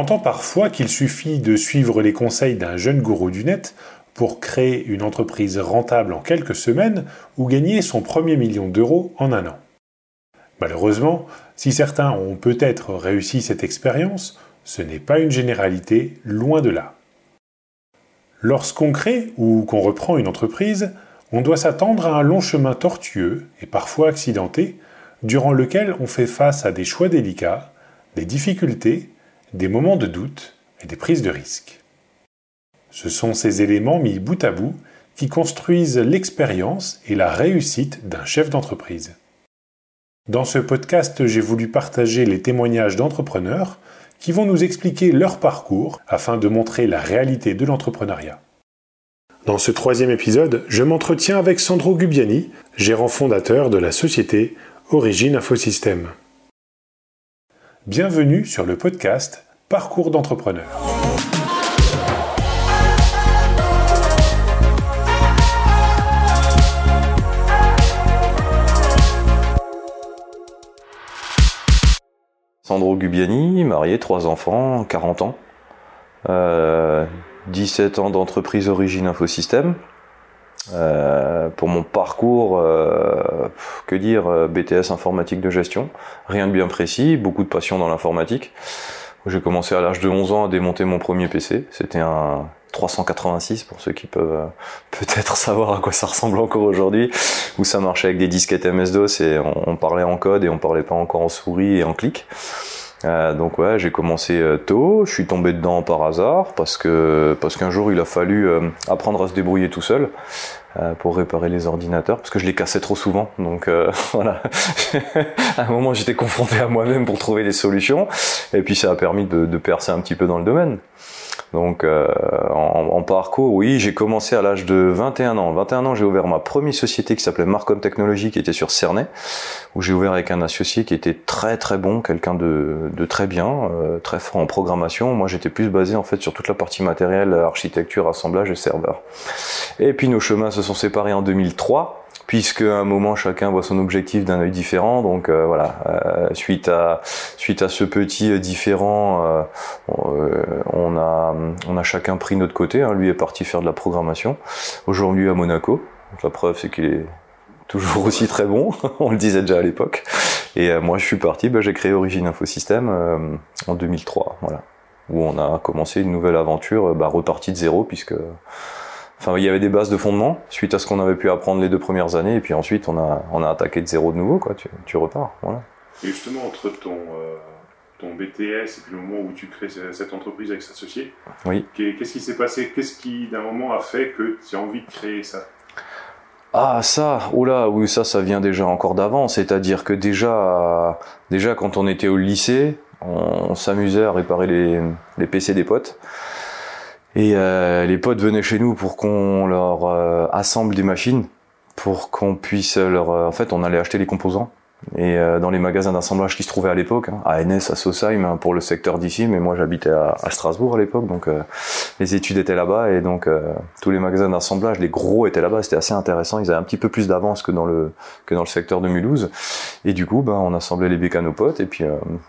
On entend parfois qu'il suffit de suivre les conseils d'un jeune gourou du net pour créer une entreprise rentable en quelques semaines ou gagner son premier million d'euros en un an. Malheureusement, si certains ont peut-être réussi cette expérience, ce n'est pas une généralité, loin de là. Lorsqu'on crée ou qu'on reprend une entreprise, on doit s'attendre à un long chemin tortueux et parfois accidenté, durant lequel on fait face à des choix délicats, des difficultés, des moments de doute et des prises de risques. Ce sont ces éléments mis bout à bout qui construisent l'expérience et la réussite d'un chef d'entreprise. Dans ce podcast, j'ai voulu partager les témoignages d'entrepreneurs qui vont nous expliquer leur parcours afin de montrer la réalité de l'entrepreneuriat. Dans ce troisième épisode, je m'entretiens avec Sandro Gubiani, gérant fondateur de la société Origine Infosystème. Bienvenue sur le podcast Parcours d'entrepreneur. Sandro Gubiani, marié, trois enfants, 40 ans. 17 euh, ans d'entreprise Origine Infosystème. Euh, pour mon parcours, euh, que dire, euh, BTS informatique de gestion, rien de bien précis, beaucoup de passion dans l'informatique. J'ai commencé à l'âge de 11 ans à démonter mon premier PC. C'était un 386 pour ceux qui peuvent peut-être savoir à quoi ça ressemble encore aujourd'hui, où ça marchait avec des disquettes MS-DOS et on, parlait en code et on parlait pas encore en souris et en clic. Euh, donc ouais, j'ai commencé euh, tôt, je suis tombé dedans par hasard parce que parce qu'un jour il a fallu euh, apprendre à se débrouiller tout seul pour réparer les ordinateurs parce que je les cassais trop souvent. Donc voilà, à un moment j'étais confronté à moi-même pour trouver des solutions et puis ça a permis de, de percer un petit peu dans le domaine. Donc euh, en, parcours, oui, j'ai commencé à l'âge de 21 ans. 21 ans, j'ai ouvert ma première société qui s'appelait Marcom Technologies, qui était sur Cernay, où j'ai ouvert avec un associé qui était très très bon, quelqu'un de, de, très bien, euh, très fort en programmation. Moi, j'étais plus basé en fait sur toute la partie matérielle, architecture, assemblage et serveur. Et puis nos chemins se sont séparés en 2003 puisque à un moment chacun voit son objectif d'un œil différent. Donc euh, voilà, euh, suite à suite à ce petit différent, on a on a chacun pris notre côté. Hein. Lui est parti faire de la programmation. Aujourd'hui à Monaco. la preuve c'est qu'il est toujours aussi très bon. on le disait déjà à l'époque. Et moi je suis parti. Ben, j'ai créé Origine Infosystème en 2003. Voilà, où on a commencé une nouvelle aventure, bah, repartie de zéro puisque Enfin, il y avait des bases de fondement suite à ce qu'on avait pu apprendre les deux premières années, et puis ensuite on a, on a attaqué de zéro de nouveau, quoi. Tu, tu repars, voilà. Et justement, entre ton, euh, ton BTS et puis le moment où tu crées cette entreprise avec cet associé, oui. qu'est-ce qui s'est passé? Qu'est-ce qui, d'un moment, a fait que tu as envie de créer ça? Ah ça, oula, oui ça, ça vient déjà encore d'avant. C'est-à-dire que déjà, déjà quand on était au lycée, on, s'amusait à réparer les, les PC des potes. Et euh, les potes venaient chez nous pour qu'on leur euh, assemble des machines, pour qu'on puisse leur... Euh, en fait, on allait acheter les composants et euh, dans les magasins d'assemblage qui se trouvaient à l'époque, hein, à NS, à Sosheim hein, pour le secteur d'ici, mais moi j'habitais à, Strasbourg à l'époque, donc euh, les études étaient là-bas et donc euh, tous les magasins d'assemblage, les gros étaient là-bas, c'était assez intéressant, ils avaient un petit peu plus d'avance que dans le que dans le secteur de Mulhouse. Et du coup ben on assemblait les bécanes potes et puis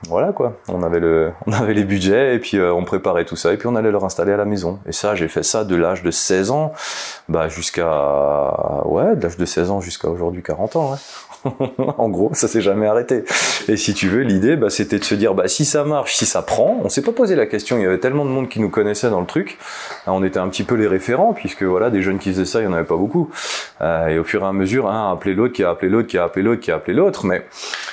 voilà quoi, on avait le on avait les budgets et puis on préparait tout ça et puis on allait leur installer à la maison. Et ça j'ai fait ça de l'âge de 16 ans bah jusqu'à ouais de l'âge de 16 ans jusqu'à aujourd'hui 40 ans ouais. en gros, ça s'est jamais arrêté. Et si tu veux, l'idée, bah, c'était de se dire, bah, si ça marche, si ça prend, on s'est pas posé la question. Il y avait tellement de monde qui nous connaissait dans le truc. on était un petit peu les référents, puisque voilà, des jeunes qui faisaient ça, il y en avait pas beaucoup. Euh, et au fur et à mesure, un a appelé l'autre, qui a appelé l'autre, qui a appelé l'autre, qui a appelé l'autre. Mais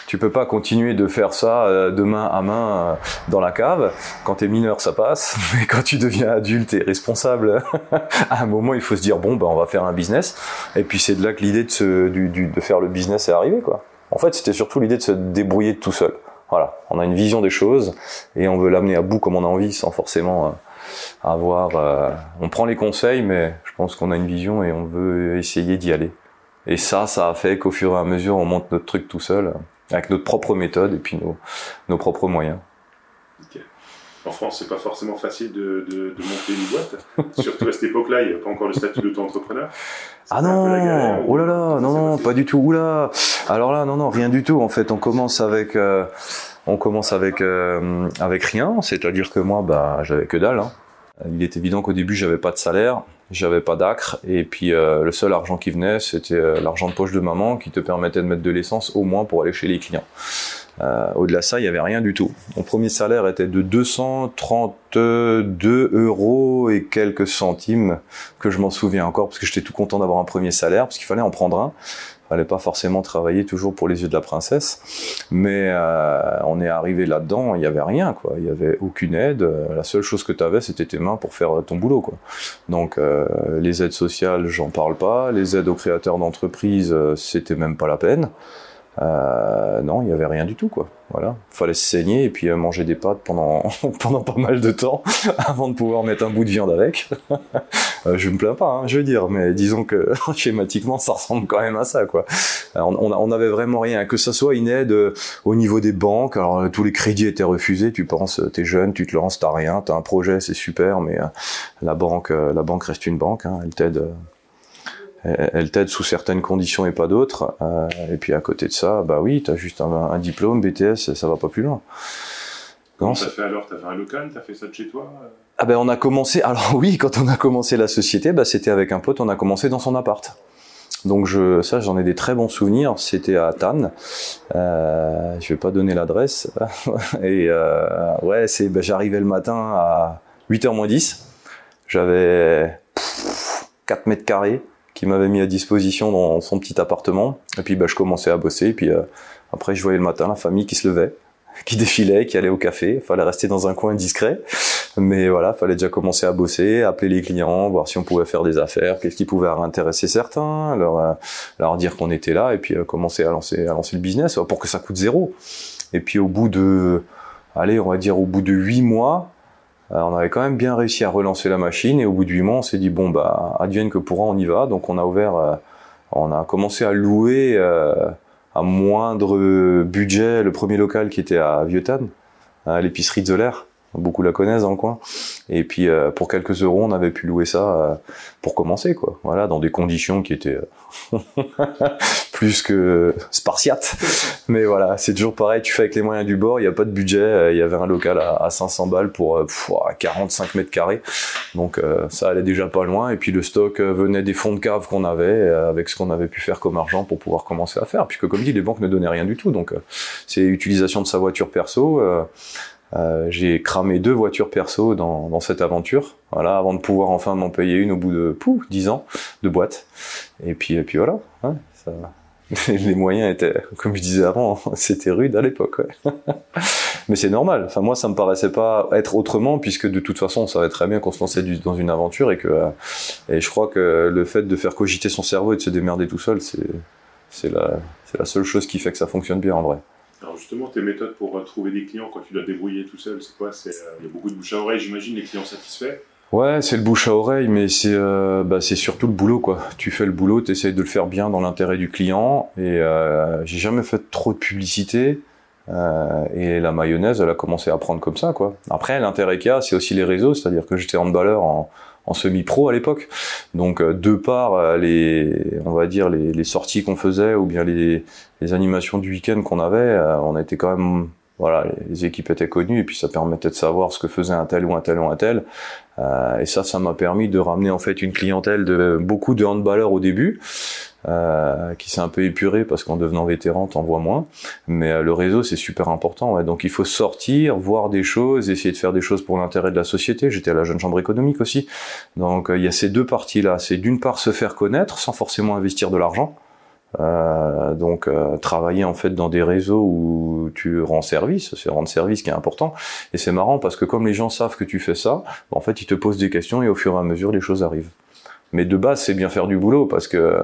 tu peux pas continuer de faire ça euh, de main à main euh, dans la cave. Quand t'es mineur, ça passe. Mais quand tu deviens adulte et responsable, à un moment, il faut se dire, bon, bah, on va faire un business. Et puis c'est de là que l'idée de, se, du, du, de faire le business est arrivée, quoi. En fait, c'était surtout l'idée de se débrouiller tout seul. Voilà, on a une vision des choses et on veut l'amener à bout comme on a envie, sans forcément euh, avoir. Euh, on prend les conseils, mais je pense qu'on a une vision et on veut essayer d'y aller. Et ça, ça a fait qu'au fur et à mesure, on monte notre truc tout seul, avec notre propre méthode et puis nos, nos propres moyens. En France, c'est pas forcément facile de, de, de, monter une boîte. Surtout à cette époque-là, il n'y a pas encore le statut d'auto-entrepreneur. Ah non, oh là là, non, non, pas du tout. Oula. Alors là, non, non, rien du tout. En fait, on commence avec, euh, On commence avec euh, avec rien, c'est-à-dire que moi, bah, j'avais que dalle. Hein. Il est évident qu'au début, j'avais pas de salaire, j'avais pas d'acre, et puis euh, le seul argent qui venait, c'était euh, l'argent de poche de maman qui te permettait de mettre de l'essence au moins pour aller chez les clients. Euh, Au-delà de ça, il n'y avait rien du tout. Mon premier salaire était de 232 euros et quelques centimes, que je m'en souviens encore, parce que j'étais tout content d'avoir un premier salaire, parce qu'il fallait en prendre un fallait pas forcément travailler toujours pour les yeux de la princesse, mais euh, on est arrivé là-dedans, il y avait rien quoi, il y avait aucune aide, la seule chose que tu avais c'était tes mains pour faire ton boulot quoi. Donc euh, les aides sociales, j'en parle pas, les aides aux créateurs d'entreprises, euh, c'était même pas la peine. Euh, non, il y avait rien du tout quoi. Voilà, fallait se saigner et puis euh, manger des pâtes pendant pendant pas mal de temps avant de pouvoir mettre un bout de viande avec. Euh, je me plains pas, hein, je veux dire, mais disons que schématiquement ça ressemble quand même à ça quoi. on, on, on avait vraiment rien, que ça soit une aide euh, au niveau des banques. Alors tous les crédits étaient refusés. Tu penses, t'es jeune, tu te lances, t'as rien, t'as un projet, c'est super, mais la banque, la banque reste une banque, hein, elle t'aide elle t'aide sous certaines conditions et pas d'autres. Euh, et puis à côté de ça, bah oui, t'as juste un, un, diplôme, BTS, ça va pas plus loin. Comment t'as fait alors? T'as fait un local? T'as fait ça de chez toi? Ah ben on a commencé. Alors oui, quand on a commencé la société, bah c'était avec un pote. On a commencé dans son appart. Donc je, ça, j'en ai des très bons souvenirs. C'était à Tannes. Euh, je vais pas donner l'adresse. et euh, ouais, c'est, bah, j'arrivais le matin à 8h moins 10. J'avais 4 mètres carrés qui m'avait mis à disposition dans son petit appartement. Et puis bah, je commençais à bosser. Et puis euh, après, je voyais le matin la famille qui se levait, qui défilait, qui allait au café. Fallait rester dans un coin discret. Mais voilà, fallait déjà commencer à bosser, appeler les clients, voir si on pouvait faire des affaires, qu'est-ce qui pouvait intéresser certains, leur, euh, leur dire qu'on était là, et puis euh, commencer à lancer, à lancer le business pour que ça coûte zéro. Et puis au bout de, allez, on va dire au bout de huit mois, on avait quand même bien réussi à relancer la machine et au bout de 8 mois, on s'est dit bon bah advienne que pourra, on y va. Donc on a ouvert, euh, on a commencé à louer euh, à moindre budget le premier local qui était à Vieuxtannes, à l'épicerie de Zoller beaucoup la connaissent dans le coin. Et puis euh, pour quelques euros, on avait pu louer ça euh, pour commencer, quoi. Voilà, dans des conditions qui étaient euh, plus que spartiates. Mais voilà, c'est toujours pareil. Tu fais avec les moyens du bord. Il n'y a pas de budget. Il y avait un local à, à 500 balles pour pff, 45 mètres carrés. Donc ça allait déjà pas loin. Et puis le stock venait des fonds de cave qu'on avait avec ce qu'on avait pu faire comme argent pour pouvoir commencer à faire. Puisque comme dit, les banques ne donnaient rien du tout. Donc c'est utilisation de sa voiture perso. Euh, j'ai cramé deux voitures perso dans, dans, cette aventure, voilà, avant de pouvoir enfin m'en payer une au bout de pouf, 10 ans de boîte. Et puis, et puis voilà, hein, ça, les moyens étaient, comme je disais avant, c'était rude à l'époque. Ouais. Mais c'est normal. Enfin moi, ça me paraissait pas être autrement, puisque de toute façon, on savait très bien qu'on se lançait dans une aventure et que, et je crois que le fait de faire cogiter son cerveau et de se démerder tout seul, c'est, c'est la, c'est la seule chose qui fait que ça fonctionne bien en vrai. Alors justement, tes méthodes pour trouver des clients quand tu dois débrouiller tout seul, c'est quoi? C'est il y a beaucoup de bouche à oreille, j'imagine, les clients satisfaits. Ouais, c'est le bouche à oreille, mais c'est euh, bah, surtout le boulot quoi. Tu fais le boulot, tu essayes de le faire bien dans l'intérêt du client. Et euh, j'ai jamais fait trop de publicité. Euh, et la mayonnaise, elle a commencé à prendre comme ça quoi. Après, l'intérêt qu'il y a, c'est aussi les réseaux, c'est-à-dire que j'étais handballeur en en semi-pro à l'époque. Donc euh, de par euh, les, on va dire les, sorties qu'on faisait ou bien les, les animations du week-end qu'on avait, euh, on était quand même voilà, les équipes étaient connues et puis ça permettait de savoir ce que faisait un tel ou un tel ou un tel. Euh, et ça, ça m'a permis de ramener en fait une clientèle de beaucoup de handballeurs au début, euh, qui s'est un peu épuré parce qu'en devenant vétéran, t'en vois moins. Mais euh, le réseau, c'est super important. Ouais. Donc il faut sortir, voir des choses, essayer de faire des choses pour l'intérêt de la société. J'étais à la jeune chambre économique aussi. Donc il y a ces deux parties-là. C'est d'une part se faire connaître sans forcément investir de l'argent. Euh, donc euh, travailler en fait dans des réseaux où tu rends service, c'est rendre service qui est important. Et c'est marrant parce que comme les gens savent que tu fais ça, en fait ils te posent des questions et au fur et à mesure les choses arrivent. Mais de base, c'est bien faire du boulot parce que euh,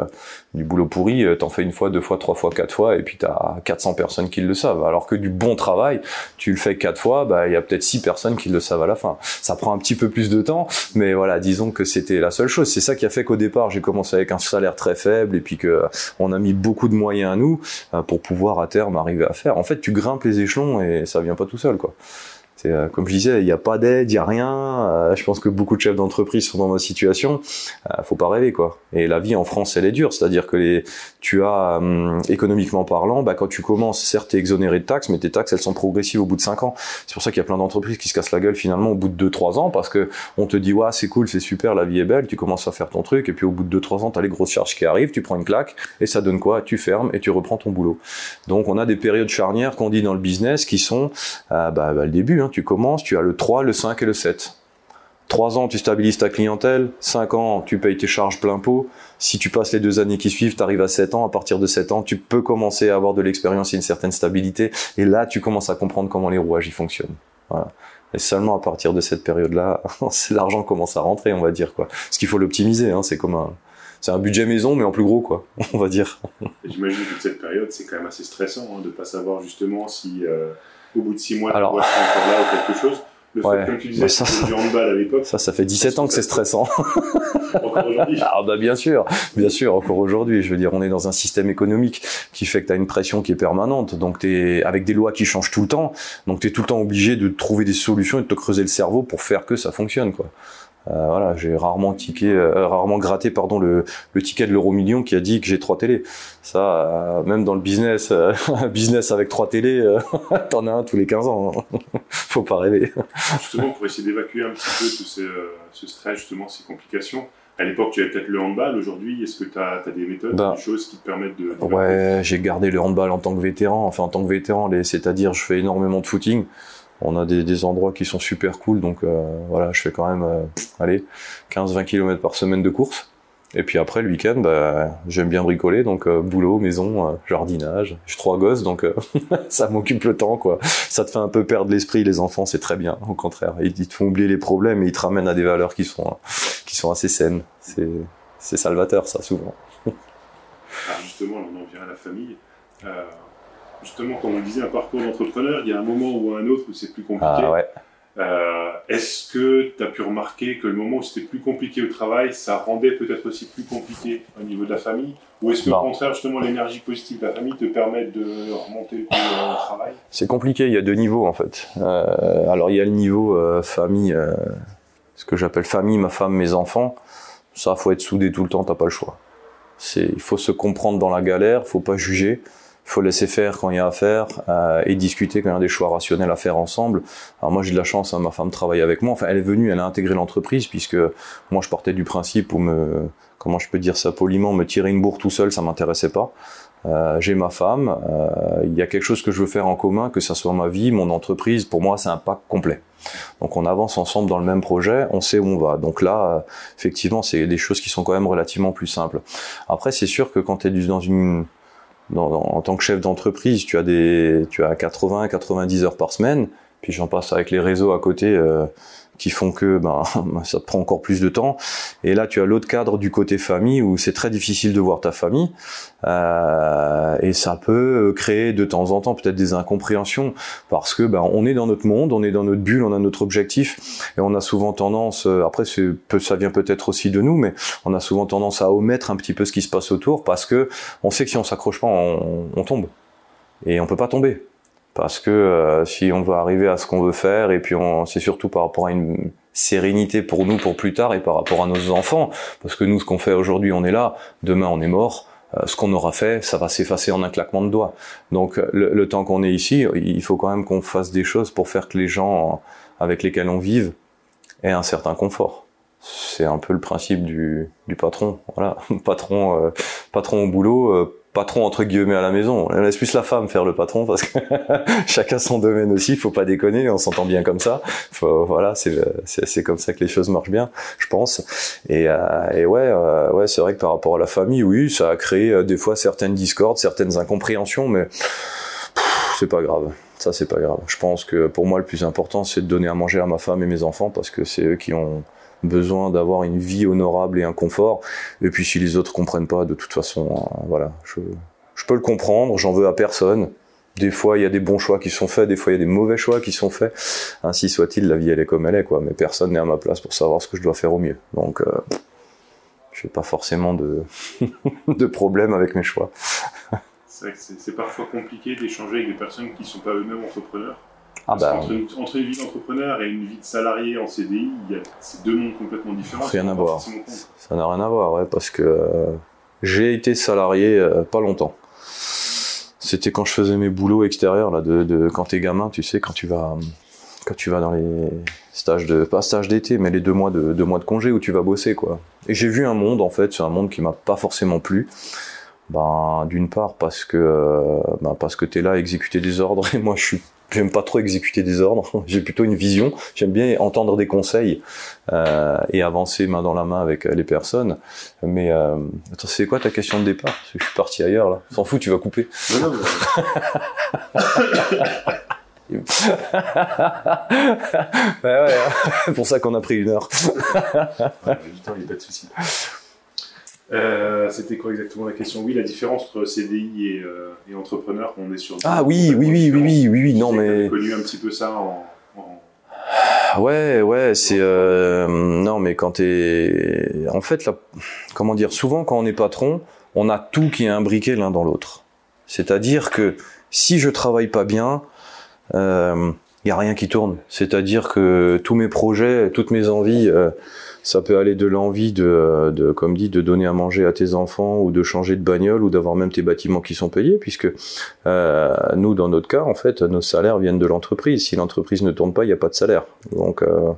du boulot pourri, euh, t'en fais une fois, deux fois, trois fois, quatre fois, et puis t'as 400 personnes qui le savent. Alors que du bon travail, tu le fais quatre fois, bah il y a peut-être six personnes qui le savent à la fin. Ça prend un petit peu plus de temps, mais voilà, disons que c'était la seule chose. C'est ça qui a fait qu'au départ, j'ai commencé avec un salaire très faible, et puis que euh, on a mis beaucoup de moyens à nous pour pouvoir à terme arriver à faire. En fait, tu grimpes les échelons et ça vient pas tout seul, quoi Euh, comme je disais, il n'y a pas d'aide, il n'y a rien. Euh, je pense que beaucoup de chefs d'entreprise sont dans ma situation. Euh, faut pas rêver, quoi. Et la vie en France, elle est dure. C'est-à-dire que tu as, hum, économiquement parlant, bah, quand tu commences, certes, tu es exonéré de taxes, mais tes taxes, elles sont progressives au bout de 5 ans. C'est pour ça qu'il y a plein d'entreprises qui se cassent la gueule finalement au bout de 2-3 ans parce que on te dit, ouais, c'est cool, c'est super, la vie est belle, tu commences à faire ton truc, et puis au bout de 2-3 ans, tu as les grosses charges qui arrivent, tu prends une claque, et ça donne quoi? Tu fermes et tu reprends ton boulot. Donc on a des périodes charnières qu'on dit dans le business qui sont bah, bah, le début, hein, tu commences, tu as le 3, le 5 et le 7. 3 ans, tu stabilises ta clientèle. 5 ans, tu payes tes charges plein pot. Si tu passes les deux années qui suivent, tu arrives à 7 ans. À partir de 7 ans, tu peux commencer à avoir de l'expérience et une certaine stabilité. Et là, tu commences à comprendre comment les rouages y fonctionnent. Et seulement à partir de cette période-là, l'argent commence à rentrer, on va dire quoi. Ce qu'il faut l'optimiser, hein, c'est comme un, c'est un budget maison, mais en plus gros, quoi, on va dire. J'imagine que cette période, c'est quand même assez stressant hein, de ne pas savoir justement si euh, au bout de 6 mois, Alors, tu encore là ou quelque chose. Le fait, comme tu disais, ça, du handball à l'époque. Ça, ça fait 17 ans que c'est stressant. encore aujourd'hui. Ah, bah, bien sûr, bien sûr, encore aujourd'hui. Je veux dire, on est dans un système économique qui fait que tu as une pression qui est permanente. Donc, tu es avec des lois qui changent tout le temps. Donc, tu es tout le temps obligé de trouver des solutions et de te creuser le cerveau pour faire que ça fonctionne, quoi. Euh, voilà, j'ai rarement tiqué, euh, rarement gratté pardon le, le ticket de l'euro million qui a dit que j'ai trois télés. Ça, euh, même dans le business, un business avec trois télés, t'en as un tous les 15 ans. Hein. Faut pas rêver. Justement, pour essayer d'évacuer un petit peu tout ce, ce stress, justement, ces complications. À l'époque, tu avais peut-être le handball. Aujourd'hui, est-ce que tu as, as, des méthodes, ben, des choses qui te permettent de. ouais, j'ai gardé le handball en tant que vétéran. Enfin, en tant que vétéran, c'est-à-dire, je fais énormément de footing on a des, endroits qui sont super cool, donc euh, voilà, je fais quand même, euh, allez, 15-20 km par semaine de course. Et puis après, le week-end, bah, j'aime bien bricoler, donc euh, boulot, maison, jardinage. J'ai trois gosses, donc ça m'occupe le temps, quoi. Ça te fait un peu perdre l'esprit, les enfants, c'est très bien, au contraire. Ils, te font oublier les problèmes et ils te ramènent à des valeurs qui sont, qui sont assez saines. C'est salvateur, ça, souvent. Alors justement, on en vient à la famille justement, comme on disait, un parcours d'entrepreneur, il y a un moment ou un autre où c'est plus compliqué. Ah, euh, est-ce que tu as pu remarquer que le moment où c'était plus compliqué au travail, ça rendait peut-être aussi plus compliqué au niveau de la famille? Ou est-ce que au contraire, justement, l'énergie positive de la famille te permet de remonter au travail? C'est compliqué, il y a deux niveaux en fait. Euh, alors il y a le niveau euh, famille, ce que j'appelle famille, ma femme, mes enfants. Ça, faut être soudé tout le temps, t'as pas le choix. Il faut se comprendre dans la galère, faut pas juger faut laisser faire quand il y a à faire euh, et discuter quand il y a des choix rationnels à faire ensemble. Alors moi j'ai de la chance, hein, ma femme travaille avec moi. Enfin elle est venue, elle a intégré l'entreprise puisque moi je partais du principe où me, comment je peux dire ça poliment, me tirer une bourre tout seul, ça m'intéressait pas. Euh, j'ai ma femme, euh, il y a quelque chose que je veux faire en commun, que ça soit ma vie, mon entreprise. Pour moi c'est un pack complet. Donc on avance ensemble dans le même projet, on sait où on va. Donc là, effectivement, c'est des choses qui sont quand même relativement plus simples. Après, c'est sûr que quand tu es dans une en tant que chef d'entreprise, tu as des, tu as 80, 90 heures par semaine. Puis j'en passe avec les réseaux à côté euh, qui font que ben, ça te prend encore plus de temps. Et là, tu as l'autre cadre du côté famille où c'est très difficile de voir ta famille. Euh, et ça peut créer de temps en temps peut-être des incompréhensions parce que ben, on est dans notre monde, on est dans notre bulle, on a notre objectif et on a souvent tendance, euh, après ça vient peut-être aussi de nous, mais on a souvent tendance à omettre un petit peu ce qui se passe autour parce que on sait que si on s'accroche pas, on, on tombe. Et on peut pas tomber parce que euh, si on veut arriver à ce qu'on veut faire et puis c'est surtout par rapport à une sérénité pour nous pour plus tard et par rapport à nos enfants. Parce que nous ce qu'on fait aujourd'hui on est là. Demain on est mort. Euh, ce qu'on aura fait ça va s'effacer en un claquement de doigts. Donc le, temps qu'on est ici il faut quand même qu'on fasse des choses pour faire que les gens avec lesquels on vive aient un certain confort. C'est un peu le principe du, du patron. Voilà. Patron euh, patron au boulot patron entre guillemets à la maison. On laisse plus la femme faire le patron parce que chacun son domaine aussi. Faut pas déconner, on s'entend bien comme ça. Faut, voilà, c'est comme ça que les choses marchent bien, je pense. Et, euh, et ouais, euh, ouais, c'est vrai que par rapport à la famille, oui, ça a créé euh, des fois certaines discordes, certaines incompréhensions, mais c'est pas grave. Ça, c'est pas grave. Je pense que pour moi, le plus important, c'est de donner à manger à ma femme et mes enfants parce que c'est eux qui ont besoin d'avoir une vie honorable et un confort. Et puis si les autres comprennent pas, de toute façon, euh, voilà, je, peux le comprendre, j'en veux à personne. Des fois, il y a des bons choix qui sont faits, des fois, il y a des mauvais choix qui sont faits. Ainsi soit-il, la vie, elle est comme elle est. Mais personne n'est à ma place pour savoir ce que je dois faire au mieux. Donc, euh, je n'ai pas forcément de, de problème avec mes choix. c'est vrai que c'est parfois compliqué d'échanger avec des personnes qui ne sont pas eux-mêmes entrepreneurs. Ah bah, entre, une, entre, une, vie d'entrepreneur et une vie de salarié en CDI, il y a ces deux mondes complètement différents. Rien à voir. Ça n'a rien à voir, ouais, parce que euh, j'ai été salarié euh, pas longtemps. C'était quand je faisais mes boulots extérieurs là, de, de quand t'es gamin, tu sais, quand tu vas quand tu vas dans les stages de pas stage d'été, mais les deux mois de deux mois de congé où tu vas bosser quoi. Et j'ai vu un monde en fait, c'est un monde qui m'a pas forcément plu. Ben, d'une part parce que euh, ben, parce que t'es là à exécuter des ordres et moi je suis j'aime pas trop exécuter des ordres. J'ai plutôt une vision. J'aime bien entendre des conseils euh, et avancer main dans la main avec les personnes. Mais euh, attends c'est quoi ta question de départ? Je suis parti ailleurs là. S'en fout tu vas couper. Non, non, mais... ouais, ouais, c'est pour ça qu'on a pris une heure. ouais, il n'y a pas de souci. Euh, c'était quoi exactement la question Oui, la différence entre CDI et, euh, et entrepreneur, on est sur. Ah oui, oui, oui, oui, oui, oui, oui, non mais. connu un petit peu ça en. Ouais, ouais, c'est euh, non, mais quand t'es, en fait, là, comment dire, souvent quand on est patron, on a tout qui est imbriqué l'un dans l'autre. C'est-à-dire que si je travaille pas bien, il euh, y a rien qui tourne. C'est-à-dire que tous mes projets, toutes mes envies. Euh, ça peut aller de l'envie de, de, comme dit, de donner à manger à tes enfants ou de changer de bagnole ou d'avoir même tes bâtiments qui sont payés, puisque euh, nous, dans notre cas, en fait, nos salaires viennent de l'entreprise. Si l'entreprise ne tourne pas, il n'y a pas de salaire. Donc, euh,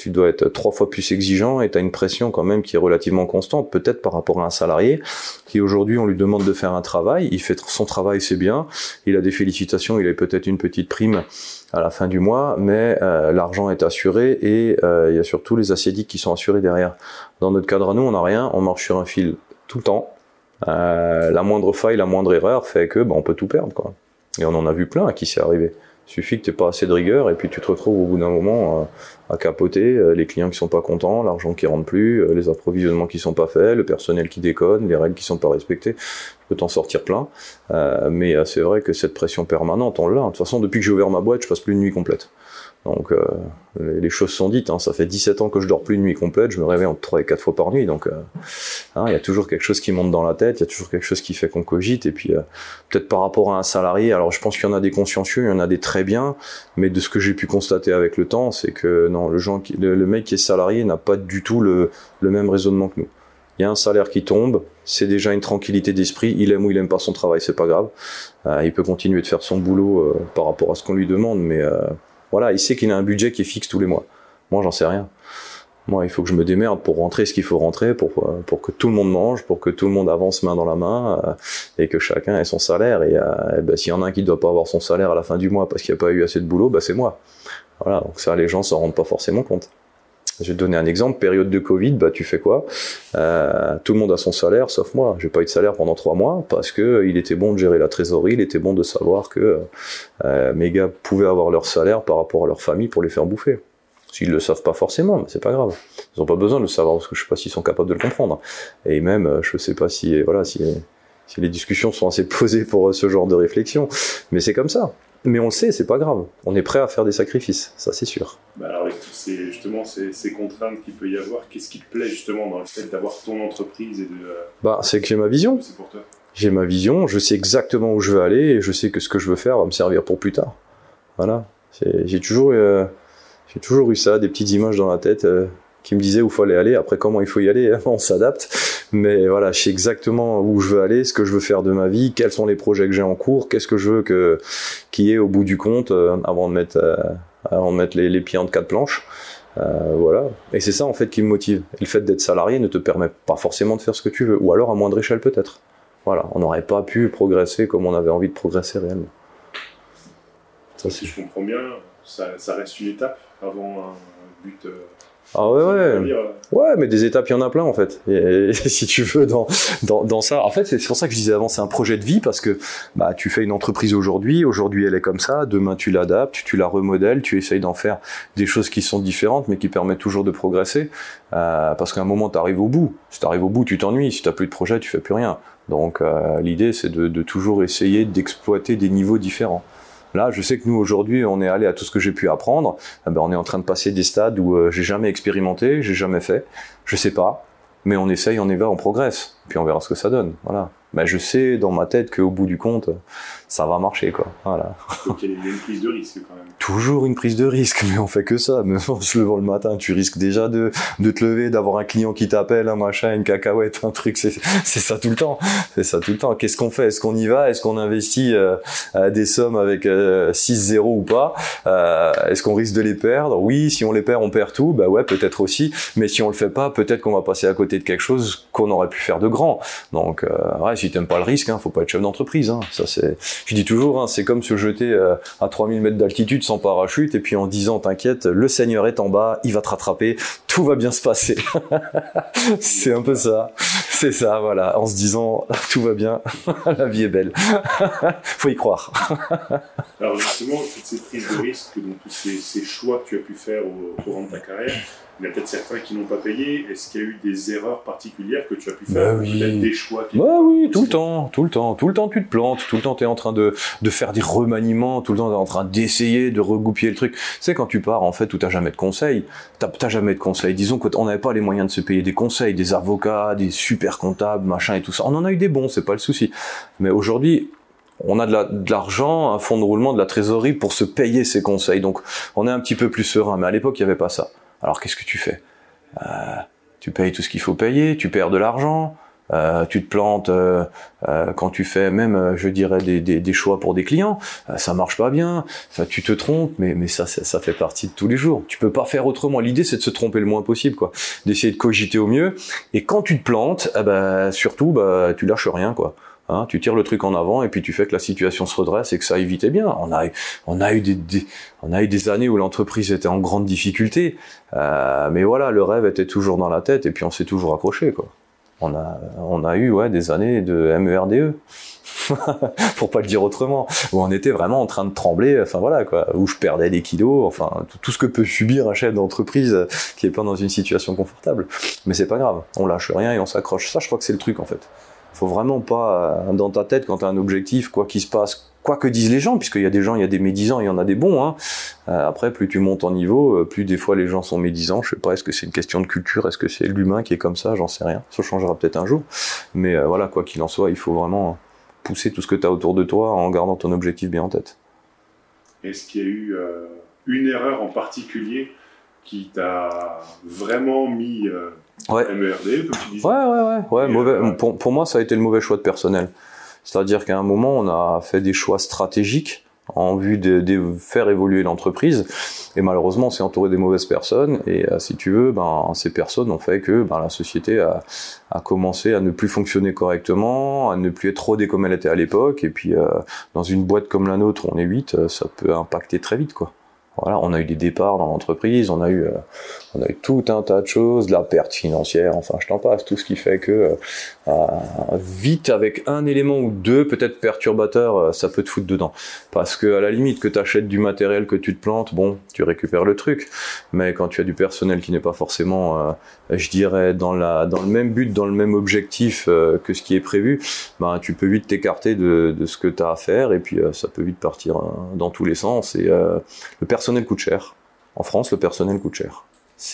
tu dois être trois fois plus exigeant et tu as une pression quand même qui est relativement constante, peut-être par rapport à un salarié qui aujourd'hui on lui demande de faire un travail, il fait son travail c'est bien, il a des félicitations, il a peut-être une petite prime à la fin du mois, mais euh, l'argent est assuré et euh, il y a surtout les acidiques qui sont assurés derrière. Dans notre cadre à nous, on n'a rien, on marche sur un fil tout le temps. Euh, la moindre faille, la moindre erreur fait que bah, on peut tout perdre quoi. Et on en a vu plein à qui c'est arrivé. Suffit que tu pas assez de rigueur et puis tu te retrouves au bout d'un moment euh, à capoter, euh, les clients qui sont pas contents, l'argent qui rentre plus, euh, les approvisionnements qui sont pas faits, le personnel qui déconne, les règles qui sont pas respectées. Tu peux t'en sortir plein. mais c'est vrai que cette pression permanente, on l'a. De toute façon, depuis que j'ai ouvert ma boîte, je passe plus une nuit complète. Donc euh, les choses sont dites, hein. ça fait 17 ans que je dors plus une nuit complète, je me réveille entre 3 et 4 fois par nuit, donc euh, hein, il y a toujours quelque chose qui monte dans la tête, il y a toujours quelque chose qui fait qu'on cogite, et puis euh, peut-être par rapport à un salarié, alors je pense qu'il y en a des consciencieux, il y en a des très bien, mais de ce que j'ai pu constater avec le temps, c'est que non, le, qui, le, mec qui est salarié n'a pas du tout le, le même raisonnement que nous. Il y a un salaire qui tombe, c'est déjà une tranquillité d'esprit. Il aime ou il aime pas son travail, c'est pas grave. il peut continuer de faire son boulot par rapport à ce qu'on lui demande, mais voilà, il sait qu'il a un budget qui est fixe tous les mois. Moi, j'en sais rien. Moi, il faut que je me démerde pour rentrer ce qu'il faut rentrer, pour, pour que tout le monde mange, pour que tout le monde avance main dans la main, euh, et que chacun ait son salaire. Et, euh, ben, s'il y en a un qui ne doit pas avoir son salaire à la fin du mois parce qu'il n'y a pas eu assez de boulot, ben, c'est moi. Voilà, donc ça, les gens s'en rendent pas forcément compte. Je vais te donner un exemple. Période de Covid, bah tu fais quoi? Euh, Tout le monde a son salaire, sauf moi. J'ai pas eu de salaire pendant trois mois parce que il était bon de gérer la trésorerie, il était bon de savoir que euh, mes gars pouvaient avoir leur salaire par rapport à leur famille pour les faire bouffer. S'ils le savent pas forcément, mais c'est pas grave. Ils ont pas besoin de le savoir parce que je sais pas s'ils sont capables de le comprendre. Et même, euh, je sais pas si voilà si si les discussions sont assez posées pour ce genre de réflexion. Mais c'est comme ça. Mais on le sait, c'est pas grave. On est prêt à faire des sacrifices, ça c'est sûr. Bah alors avec toutes ces, justement ces, ces contraintes qu'il peut y avoir, qu'est-ce qui te plaît justement dans le fait d'avoir ton entreprise et de... Euh, bah c'est que j'ai ma vision. C'est pour toi. J'ai ma vision, je sais exactement où je veux aller et je sais que ce que je veux faire va me servir pour plus tard. Voilà. J'ai toujours, euh, j'ai toujours eu ça, des petites images dans la tête euh, qui me disaient où il fallait aller. Après comment il faut y aller, on s'adapte. Mais voilà, je sais exactement où je veux aller, ce que je veux faire de ma vie, quels sont les projets que j'ai en cours, qu'est-ce que je veux que qui est au bout du compte euh, avant de mettre euh, avant de mettre les, les pieds en quatre planches. Euh, voilà. Et c'est ça en fait qui me motive. Et le fait d'être salarié ne te permet pas forcément de faire ce que tu veux, ou alors à moindre échelle peut-être. Voilà, on n'aurait pas pu progresser comme on avait envie de progresser réellement. Ça, si je comprends bien, ça, ça, reste une étape avant un but. Euh ah ouais, ouais. Ouais, mais des étapes, il y en a plein en fait. Et, si tu veux, dans, dans, dans ça. En fait, c'est pour ça que je disais avant, c'est un projet de vie parce que bah, tu fais une entreprise aujourd'hui, aujourd'hui elle est comme ça, demain tu l'adaptes, tu la remodèles, tu essayes d'en faire des choses qui sont différentes mais qui permettent toujours de progresser. Euh, parce qu'à un moment, tu arrives au bout. Si tu arrives au bout, tu t'ennuies. Si tu plus de projet, tu fais plus rien. Donc euh, l'idée, c'est de, de toujours essayer d'exploiter des niveaux différents. Là, je sais que nous aujourd'hui, on est allé à tout ce que j'ai pu apprendre. Eh ben, on est en train de passer des stades où euh, j'ai jamais expérimenté, j'ai jamais fait, je sais pas, mais on essaye, on y va, on progresse, puis on verra ce que ça donne. Voilà. Ben, je sais dans ma tête qu'au bout du compte, ça va marcher, quoi. Voilà. Donc il y a une prise de risque quand même. Toujours une prise de risque, mais on fait que ça. Mais en se levant le matin, tu risques déjà de, de te lever, d'avoir un client qui t'appelle, un machin, une cacahuète, un truc. C'est ça tout le temps. C'est ça tout le temps. Qu'est-ce qu'on fait? Est-ce qu'on y va? Est-ce qu'on investit euh, des sommes avec 6-0 ou pas? Euh, Est-ce qu'on risque de les perdre? Oui, si on les perd, on perd tout. Bah ouais, peut-être aussi. Mais si on le fait pas, peut-être qu'on va passer à côté de quelque chose qu'on aurait pu faire de grand. Donc, euh, ouais, si t'aimes pas le risque, hein, faut pas être chef d'entreprise. Hein. Ça, c'est, je dis toujours, hein, c'est comme se jeter euh, à 3000 mètres d'altitude sans parachute et puis en disant, t'inquiète, le Seigneur est en bas, il va te rattraper, tout va bien se passer. c'est un peu ça. C'est ça, voilà. En se disant, tout va bien, la vie est belle. faut y croire. Alors justement, toutes ces prises de risque, donc tous ces, choix que tu as pu faire au courant de ta carrière, il y a peut-être certains qui n'ont pas payé. Est-ce qu'il y a eu des erreurs particulières que tu as pu faire? Bah oui. des choix bah oui, tout le temps, tout le temps. Tout le temps, tu te plantes. Tout le temps, tu es en train de, de faire des remaniements. Tout le temps, tu es en train d'essayer de regoupiller le truc. Sais, quand tu pars, en fait, où tu jamais de conseils, tu n'as jamais de conseils. Disons qu'on n'avait pas les moyens de se payer des conseils, des avocats, des super comptables, machin et tout ça. On en a eu des bons, c'est pas le souci. Mais aujourd'hui, on a de l'argent, un fonds de roulement, de la trésorerie pour se payer ces conseils. Donc, on est un petit peu plus serein. Mais à l'époque, il n'y avait pas ça. Alors qu'est-ce que tu fais? Euh, Tu payes tout ce qu'il faut payer, tu perds de l'argent, euh, tu te plantes euh, quand tu fais même, je dirais, des, choix pour des clients, ça marche pas bien, ça, tu te trompes, mais, mais ça, ça, fait partie de tous les jours. Tu peux pas faire autrement. L'idée, c'est de se tromper le moins possible, quoi, d'essayer de cogiter au mieux. Et quand tu te plantes, eh ben, surtout, bah, tu lâches rien, quoi. Hein, tu tires le truc en avant et puis tu fais que la situation se redresse et que ça évitait bien. On a, on a eu des, on a eu des années où l'entreprise était en grande difficulté, euh, mais voilà, le rêve était toujours dans la tête et puis on s'est toujours accroché quoi. On a, on a eu ouais des années de MERDE. pour pas le dire autrement, où on était vraiment en train de trembler, enfin voilà quoi, où je perdais des kilos, enfin tout, ce que peut subir un chef d'entreprise qui est pas dans une situation confortable. Mais c'est pas grave, on lâche rien et on s'accroche. Ça, je crois que c'est le truc en fait faut vraiment pas euh, dans ta tête quand tu as un objectif, quoi qu'il se passe, quoi que disent les gens, puisqu'il y a des gens, il y a des médisants, il y en a des bons. Hein. Euh, après, plus tu montes en niveau, euh, plus des fois les gens sont médisants. Je sais pas, est-ce que c'est une question de culture, est-ce que c'est l'humain qui est comme ça, j'en sais rien. Ça changera peut-être un jour. Mais voilà, quoi qu'il en soit, il faut vraiment pousser tout ce que tu as autour de toi en gardant ton objectif bien en tête. Est-ce qu'il y a eu une erreur en particulier qui t'a vraiment mis Ouais. Comme tu disais? Ouais, ouais, ouais. mauvais, euh, pour, pour, moi, ça a été le mauvais choix de personnel. C'est-à-dire qu'à un moment, on a fait des choix stratégiques en vue de, faire évoluer l'entreprise. Et malheureusement, on s'est entouré des mauvaises personnes. Et euh, si tu veux, ben, ces personnes ont fait que ben, la société a, commencé à ne plus fonctionner correctement, à ne plus être rodée comme elle était à l'époque. Et puis, euh, dans une boîte comme la nôtre, on est 8, ça peut impacter très vite, quoi. Voilà, on a eu des départs dans l'entreprise, on a eu, euh, on a eu tout un tas de choses, de la perte financière, enfin je t'en passe, tout ce qui fait que euh, vite avec un élément ou deux peut-être perturbateurs, euh, ça peut te foutre dedans. Parce que à la limite que tu achètes du matériel que tu te plantes, bon, tu récupères le truc, mais quand tu as du personnel qui n'est pas forcément, je dirais, dans la, dans le même but, dans le même objectif que ce qui est prévu, ben tu peux vite t'écarter de, de, ce que tu as à faire et puis ça peut vite partir dans tous les sens et le personnel coûte cher. En France, le personnel coûte cher.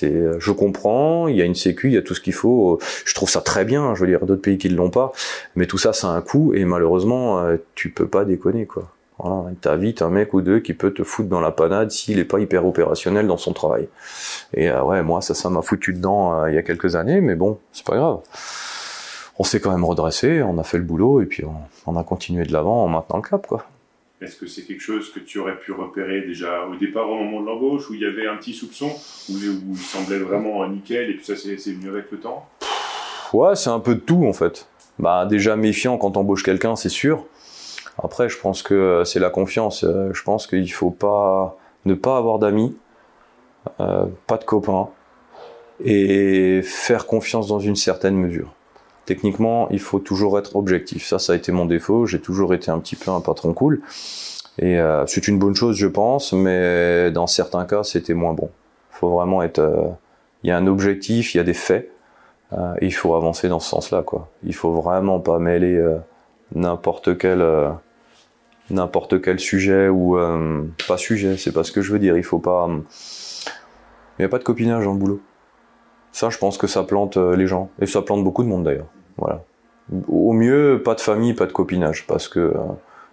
Euh, je comprends, il y a une sécu, il y a tout ce qu'il faut. Je trouve ça très bien. Je veux dire, d'autres pays qui ne l'ont pas, mais tout ça, ça a un coût et malheureusement, euh, tu peux pas déconner quoi. Voilà, t'as vite un mec ou deux qui peut te foutre dans la panade s'il est pas hyper opérationnel dans son travail. Et euh, ouais, moi ça, ça m'a foutu dedans il y a quelques années, mais bon, c'est pas grave. On s'est quand même redressé, on a fait le boulot et puis on, on a continué de l'avant en maintenant le cap quoi. Est-ce que c'est quelque chose que tu aurais pu repérer déjà au départ au moment de l'embauche, où il y avait un petit soupçon, où, il semblait vraiment nickel, et puis ça c'est venu avec le temps? Ouais, c'est un peu de tout en fait. Bah déjà méfiant quand embauches quelqu'un, c'est sûr. Après, je pense que c'est la confiance. Euh, je pense qu'il faut pas ne pas avoir d'amis, euh, pas de copains, et faire confiance dans une certaine mesure. Techniquement, il faut toujours être objectif. Ça, ça a été mon défaut. J'ai toujours été un petit peu un patron cool. Et euh, c'est une bonne chose, je pense, mais dans certains cas, c'était moins bon. Il faut vraiment être. Euh, il y a un objectif, il y a des faits, euh, et il faut avancer dans ce sens-là, quoi. Il faut vraiment pas mêler n'importe quel n'importe quel sujet ou pas sujet. C'est pas ce que je veux dire. Il faut pas. Il n'y a pas de copinage dans le boulot. Ça, je pense que ça plante les gens. Et ça plante beaucoup de monde d'ailleurs. Voilà. Au mieux, pas de famille, pas de copinage, parce que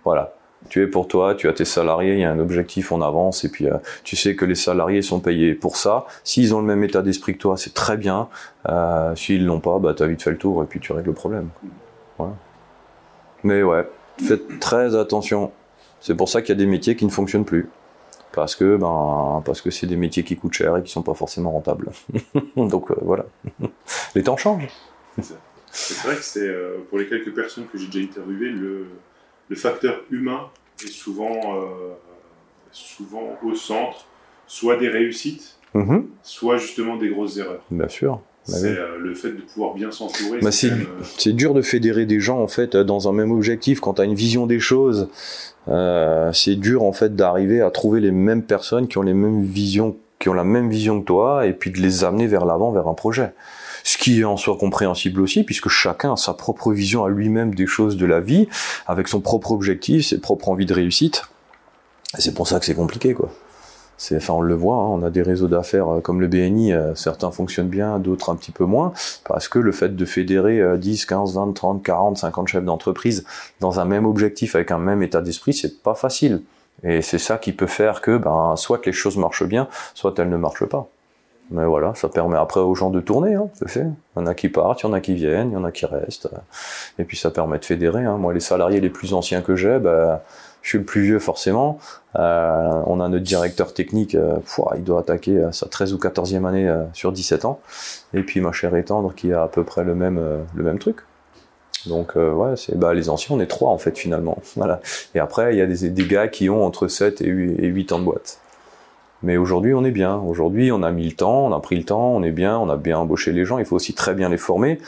voilà, tu es pour toi, tu as tes salariés, il y a un objectif, on avance, et puis euh, tu sais que les salariés sont payés pour ça. S'ils ont le même état d'esprit que toi, c'est très bien. Euh, S'ils l'ont pas, bah, tu as vite fait le tour, et puis tu règles le problème. Voilà. Mais ouais, faites très attention. C'est pour ça qu'il y a des métiers qui ne fonctionnent plus. Parce que ben parce que c'est des métiers qui coûtent cher et qui sont pas forcément rentables. Donc euh, voilà. Les temps changent. C'est vrai que c'est euh, pour les quelques personnes que j'ai déjà interviewées, le, le facteur humain est souvent, euh, souvent au centre, soit des réussites, mhm. soit justement des grosses erreurs. Bien sûr. Bah c'est euh, le fait de pouvoir bien s'entourer. Bah euh, c'est dur de fédérer des gens en fait dans un même objectif quand tu as une vision des choses. c'est dur en fait d'arriver à trouver les mêmes personnes qui ont les mêmes visions, qui ont la même vision que toi, et puis de les amener vers l'avant, vers un projet ce qui est en soi compréhensible aussi, puisque chacun a sa propre vision à lui-même des choses de la vie, avec son propre objectif, ses propres envies de réussite. Et c'est pour ça que c'est compliqué, quoi. C'est, enfin, on le voit, hein, on a des réseaux d'affaires euh, comme le BNI, euh, certains fonctionnent bien, d'autres un petit peu moins, parce que le fait de fédérer 10, 15, 20, 30, 40, 50 chefs d'entreprise dans un même objectif, avec un même état d'esprit, c'est pas facile. Et c'est ça qui peut faire que, ben, soit que les choses marchent bien, soit elles ne marchent pas. Mais voilà, ça permet après aux gens de tourner, hein, fait. Il y en a qui partent, il y en a qui viennent, il y en a qui restent. Et puis ça permet de fédérer. Hein. Moi, les salariés les plus anciens que j'ai, ben, je suis le plus vieux forcément. Euh, on a notre directeur technique, euh, il doit attaquer euh, sa 13 ou 14e année sur 17 ans. Et puis ma chère étendre qui a à peu près le même, truc. Donc ouais, bah, les anciens, on est trois en fait finalement. Et après, il y a des, des gars qui ont entre 7 et 8, et 8 ans de boîte. Mais aujourd'hui, on est bien. Aujourd'hui, on a mis le temps, on a pris le temps, on est bien, on a bien embauché les gens. Il faut aussi très bien les former,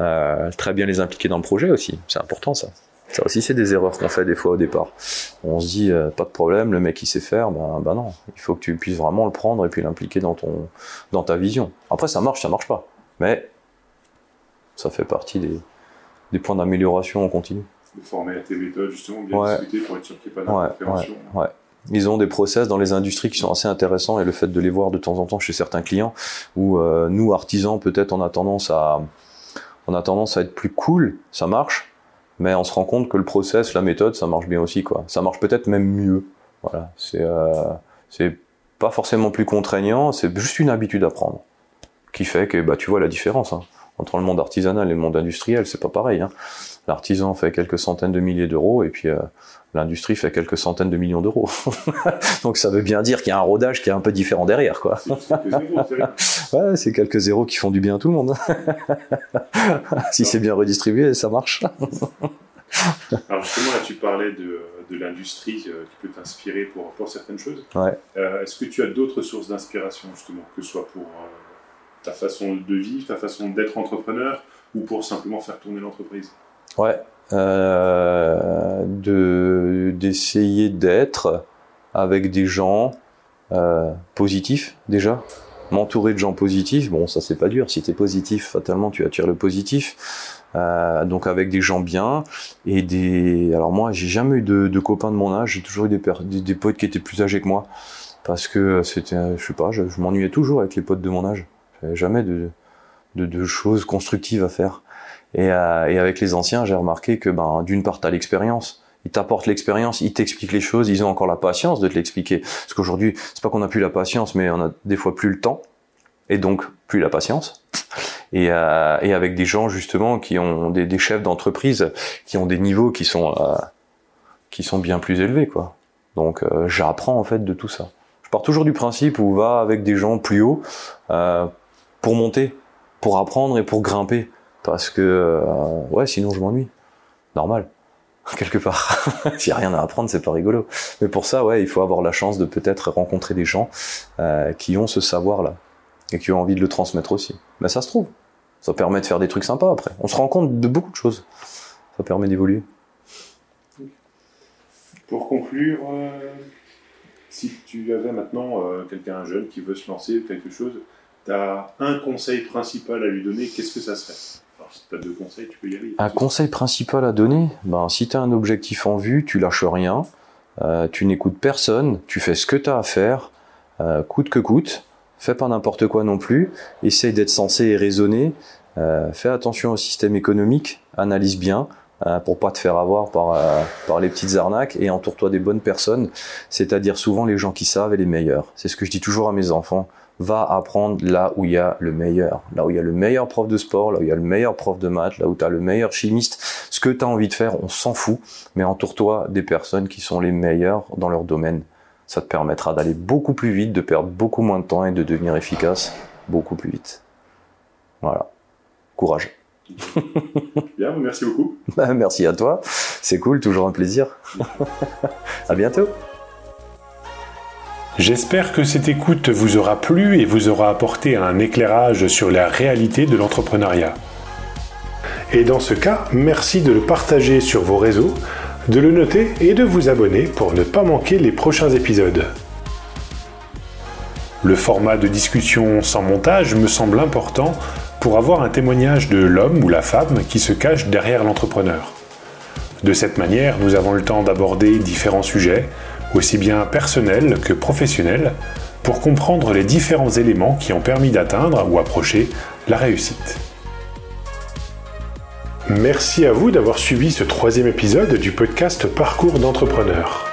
euh, très bien les impliquer dans le projet aussi. C'est important ça. Ça aussi, c'est des erreurs qu'on fait des fois au départ. On se dit, euh, pas de problème, le mec il sait faire, ben, ben non. Il faut que tu puisses vraiment le prendre et puis l'impliquer dans ton, dans ta vision. Après, ça marche, ça marche pas. Mais ça fait partie des, des points d'amélioration en continu. De former à tes méthodes, justement, bien discuter pour être sûr qu'il n'y ait pas d'interfération. Ouais, ouais, ils ont des process dans les industries qui sont assez intéressants et le fait de les voir de temps en temps chez certains clients où euh, nous artisans peut-être on a tendance à on a tendance à être plus cool, ça marche, mais on se rend compte que le process, la méthode, ça marche bien aussi quoi. Ça marche peut-être même mieux. Voilà, c'est euh, c'est pas forcément plus contraignant, c'est juste une habitude à prendre qui fait que bah tu vois la différence hein. Entre le monde artisanal et le monde industriel, c'est pas pareil. Hein. L'artisan fait quelques centaines de milliers d'euros et puis euh, l'industrie fait quelques centaines de millions d'euros. Donc ça veut bien dire qu'il y a un rodage qui est un peu différent derrière, quoi. ouais, c'est quelques zéros qui font du bien à tout le monde. si c'est bien redistribué, ça marche. Alors justement, là, tu parlais de, de l'industrie euh, qui peut t'inspirer pour, pour certaines choses. Ouais. Euh, Est-ce que tu as d'autres sources d'inspiration, justement, que ce soit pour euh, ta façon de vivre, ta façon d'être entrepreneur, ou pour simplement faire tourner l'entreprise? Ouais, euh, de d'essayer d'être avec des gens euh, positifs déjà. M'entourer de gens positifs bon ça c'est pas dur. Si t'es positif fatalement tu attires le positif. Euh, donc avec des gens bien et des alors moi j'ai jamais eu de, copains de mon âge. J'ai toujours eu des, des, des, potes qui étaient plus âgés que moi parce que c'était je sais pas je, je m'ennuyais toujours avec les potes de mon âge jamais de, choses constructives à faire et, euh, et avec les anciens, j'ai remarqué que ben, d'une part, tu l'expérience. Ils t'apportent l'expérience, ils t'expliquent les choses, ils ont encore la patience de te l'expliquer. Parce qu'aujourd'hui, c'est pas qu'on a plus la patience, mais on a des fois plus le temps, et donc plus la patience. Et, euh, avec des gens justement qui ont des, chefs d'entreprise, qui ont des niveaux qui sont euh, qui sont bien plus élevés, quoi. Donc j'apprends en fait de tout ça. Je pars toujours du principe où va avec des gens plus hauts pour monter, pour apprendre et pour grimper. Parce que euh, ouais sinon je m'ennuie. Normal. Quelque part. S'il n'y a rien à apprendre c'est pas rigolo. Mais pour ça ouais il faut avoir la chance de peut-être rencontrer des gens euh, qui ont ce savoir là et qui ont envie de le transmettre aussi. Mais ça se trouve. Ça permet de faire des trucs sympas après. On se rend compte de beaucoup de choses. Ça permet d'évoluer. Pour conclure euh, si tu avais maintenant euh, quelqu'un jeune qui veut se lancer quelque chose tu as un conseil principal à lui donner qu'est-ce que ça serait? Un conseil principal à donner? Ben, Si tu as un objectif en vue, tu lâches rien, euh, tu n'écoutes personne, tu fais ce que tu as à faire, euh, coûte que coûte, fais pas n'importe quoi non plus, essaye d'être sensé et raisonné, fais attention au système économique, analyse bien, euh, pour pas te faire avoir par, euh, par les petites arnaques et entoure-toi des bonnes personnes, c'est-à-dire souvent les gens qui savent et les meilleurs. C'est ce que je dis toujours à mes enfants. Va apprendre là où il y a le meilleur, là où il y a le meilleur prof de sport, là où il y a le meilleur prof de maths, là où tu as le meilleur chimiste. Ce que tu as envie de faire, on s'en fout, mais entoure-toi des personnes qui sont les meilleures dans leur domaine. Ça te permettra d'aller beaucoup plus vite, de perdre beaucoup moins de temps et de devenir efficace beaucoup plus vite. Voilà. Courage. Bien, merci beaucoup. Bah, merci à toi. C'est cool, toujours un plaisir. à bientôt. J'espère que cette écoute vous aura plu et vous aura apporté un éclairage sur la réalité de l'entrepreneuriat. Et dans ce cas, merci de le partager sur vos réseaux, de le noter et de vous abonner pour ne pas manquer les prochains épisodes. Le format de discussion sans montage me semble important pour avoir un témoignage de l'homme ou la femme qui se cache derrière l'entrepreneur. De cette manière, nous avons le temps d'aborder différents sujets, aussi bien personnels que professionnels, pour comprendre les différents éléments qui ont permis d'atteindre ou approcher la réussite. Merci à vous d'avoir suivi ce troisième épisode du podcast Parcours d'entrepreneur.